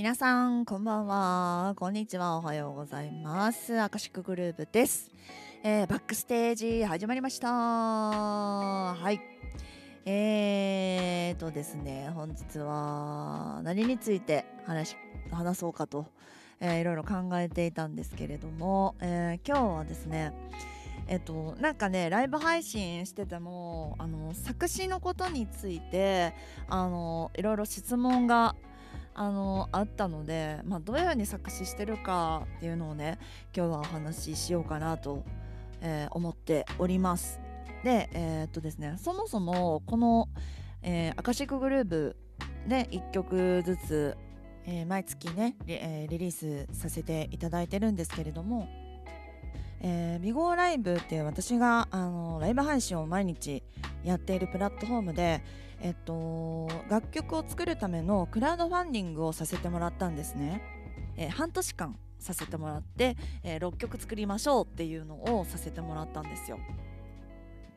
皆さんこんばんは。こんにちは。おはようございます。アカシックグループです、えー、バックステージ始まりました。はい。えーとですね本日は何について話話そうかと、えー、いろいろ考えていたんですけれども、えー、今日はですねえっと、なんかねライブ配信しててもあの作詞のことについてあのいろいろ質問があのあったので、まあ、どのように作詞してるかっていうのをね今日はお話ししようかなと、えー、思っております。でえー、っとですねそもそもこの、えー、アカシックグループで1曲ずつ、えー、毎月ねリ,、えー、リリースさせていただいてるんですけれどもえー、ビゴーライブっていう私があのライブ配信を毎日やっているプラットフォームで、えっと、楽曲を作るためのクラウドファンディングをさせてもらったんですね。えー、半年間させてもらって、えー、6曲作りましょうっていうのをさせてもらったんですよ。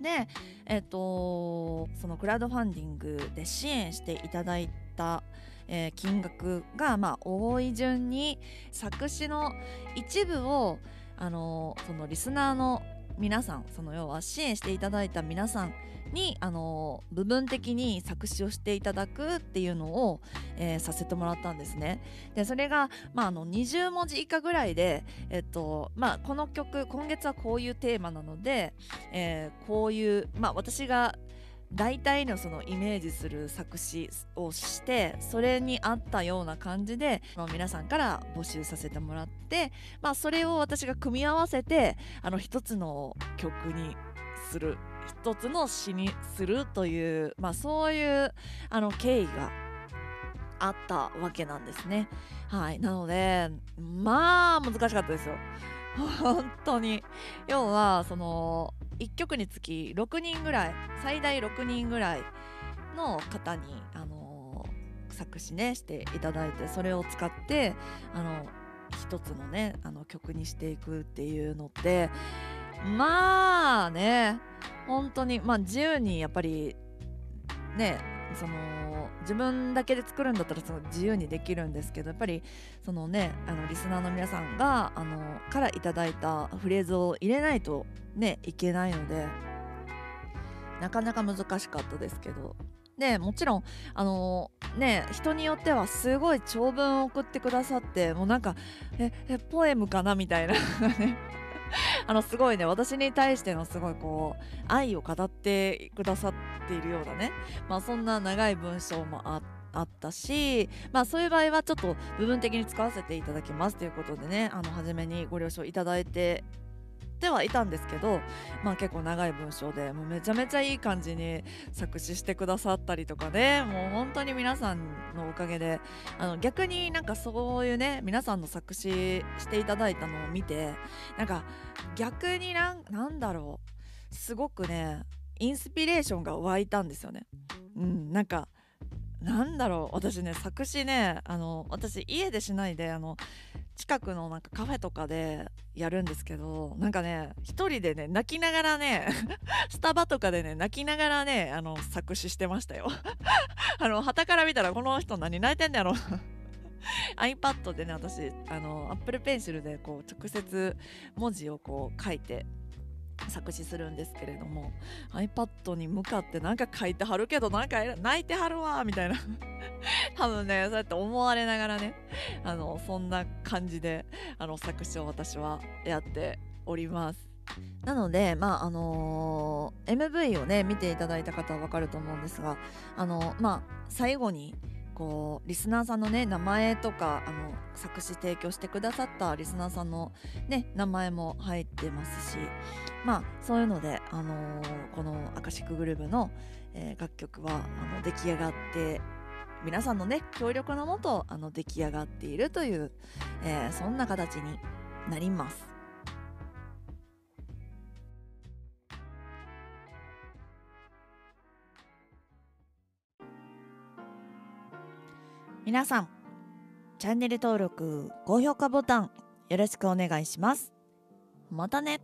で、えっと、そのクラウドファンディングで支援していただいた、えー、金額が、まあ、多い順に作詞の一部をあのそのリスナーの皆さんその要は支援していただいた皆さんにあの部分的に作詞をしていただくっていうのを、えー、させてもらったんですね。でそれが、まあ、あの20文字以下ぐらいで、えっとまあ、この曲今月はこういうテーマなので、えー、こういう、まあ、私が大体のそのイメージする作詞をしてそれに合ったような感じで、皆さんから募集させてもらって、まあ、それを私が組み合わせてあの一つの曲にする一つの詩にするという、まあ、そういうあの経緯があったわけなんですね。はい、なのでまあ難しかったですよ。本当に要はその1曲につき6人ぐらい最大6人ぐらいの方に、あのー、作詞ねしていただいてそれを使ってあの一つのねあの曲にしていくっていうのってまあね本当にまあ自由にやっぱりねその自分だけで作るんだったらその自由にできるんですけどやっぱりそのねあのリスナーの皆さんがあのからいただいたフレーズを入れないとねいけないのでなかなか難しかったですけど。でもちろんあのね人によってはすごい長文を送ってくださってもうなんかええポエムかなみたいな。ね あのすごいね私に対してのすごいこう愛を語ってくださっているようなね。まあそんな長い文章もああったし、まあ、そういう場合はちょっと部分的に使わせていただきますということでねあの初めにご了承いただいててはいたんですけど、まあ、結構長い文章でもうめちゃめちゃいい感じに作詞してくださったりとかねもう本当に皆さんのおかげであの逆になんかそういうね皆さんの作詞していただいたのを見てなんか逆になんなんだろうすごくねインスピレーションが湧いたんですよね。うん、なんかなんだろう私ね作詞ねあの私家でしないであの近くのなんかカフェとかでやるんですけどなんかね一人でね泣きながらね スタバとかでね泣きながらねあの作詞してましたよ あの旗から見たらこの人何泣いてんだろ iPad でね私あの Apple Pencil でこう直接文字をこう書いて作詞するんですけれども iPad に向かってなんか書いてはるけどなんか泣いてはるわみたいな。多分ねそうやって思われながらねあのそんな感じであの作詞を私はやっております。なので、まああのー、MV をね見ていただいた方は分かると思うんですが、あのー、まあ、最後にこうリスナーさんのね名前とかあの作詞提供してくださったリスナーさんのね名前も入ってますしまあそういうので、あのー、このアカシックグループの、えー、楽曲はあの出来上がって皆さんのね協力のもとあの出来上がっているという、えー、そんな形になります。皆さんチャンネル登録高評価ボタンよろしくお願いします。またね。